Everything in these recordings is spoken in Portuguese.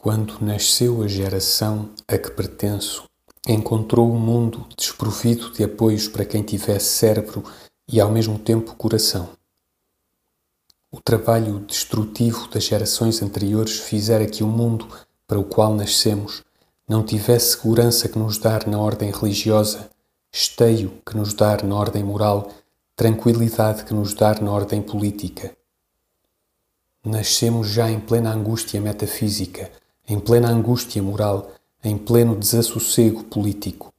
Quando nasceu a geração a que pertenço, encontrou o mundo desprovido de apoios para quem tivesse cérebro e ao mesmo tempo coração. O trabalho destrutivo das gerações anteriores fizera que o mundo para o qual nascemos não tivesse segurança que nos dar na ordem religiosa, esteio que nos dar na ordem moral, tranquilidade que nos dar na ordem política. Nascemos já em plena angústia metafísica, em plena angústia moral, em pleno desassossego político.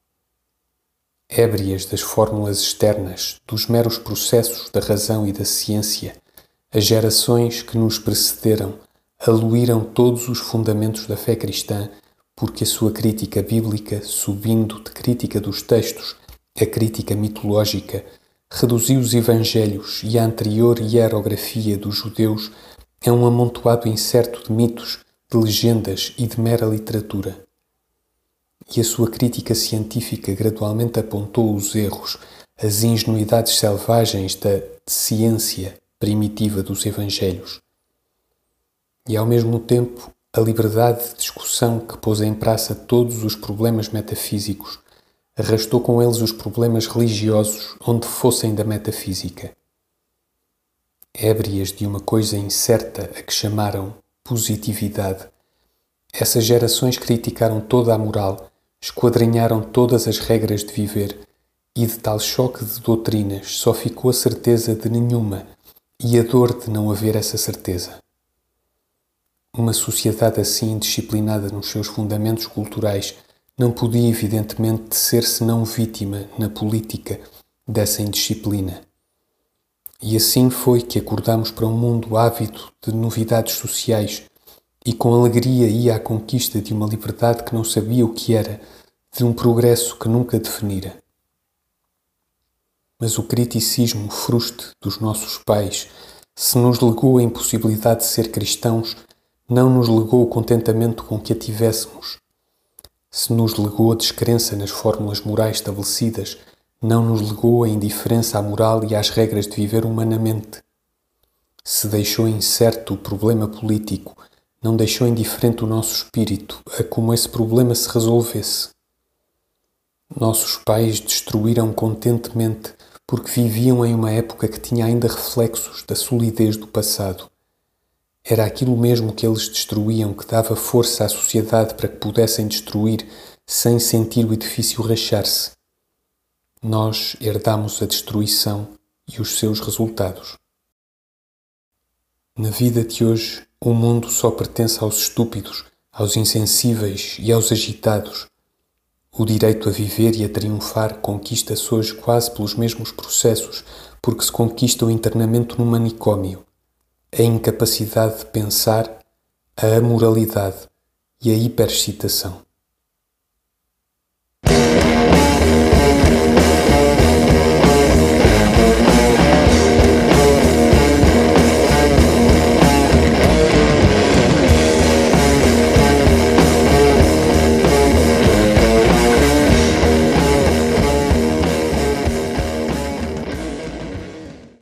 Ébrias das fórmulas externas, dos meros processos da razão e da ciência, as gerações que nos precederam aluíram todos os fundamentos da fé cristã, porque a sua crítica bíblica, subindo de crítica dos textos a crítica mitológica, reduziu os evangelhos e a anterior hierografia dos judeus a um amontoado incerto de mitos de legendas e de mera literatura. E a sua crítica científica gradualmente apontou os erros, as ingenuidades selvagens da ciência primitiva dos Evangelhos. E ao mesmo tempo, a liberdade de discussão que pôs em praça todos os problemas metafísicos arrastou com eles os problemas religiosos onde fossem da metafísica. Ébrias de uma coisa incerta a que chamaram positividade. Essas gerações criticaram toda a moral, esquadrinharam todas as regras de viver, e de tal choque de doutrinas só ficou a certeza de nenhuma e a dor de não haver essa certeza. Uma sociedade assim disciplinada nos seus fundamentos culturais não podia, evidentemente, ser senão vítima, na política, dessa indisciplina. E assim foi que acordamos para um mundo ávido de novidades sociais e com alegria ia à conquista de uma liberdade que não sabia o que era, de um progresso que nunca definira. Mas o criticismo fruste dos nossos pais, se nos legou a impossibilidade de ser cristãos, não nos legou o contentamento com que a tivéssemos. Se nos legou a descrença nas fórmulas morais estabelecidas, não nos legou a indiferença à moral e às regras de viver humanamente. Se deixou incerto o problema político, não deixou indiferente o nosso espírito a como esse problema se resolvesse. Nossos pais destruíram contentemente porque viviam em uma época que tinha ainda reflexos da solidez do passado. Era aquilo mesmo que eles destruíam que dava força à sociedade para que pudessem destruir sem sentir o edifício rachar-se nós herdamos a destruição e os seus resultados. Na vida de hoje, o mundo só pertence aos estúpidos, aos insensíveis e aos agitados. O direito a viver e a triunfar conquista-se hoje quase pelos mesmos processos, porque se conquista o internamento no manicômio, a incapacidade de pensar, a amoralidade e a hiperexcitação.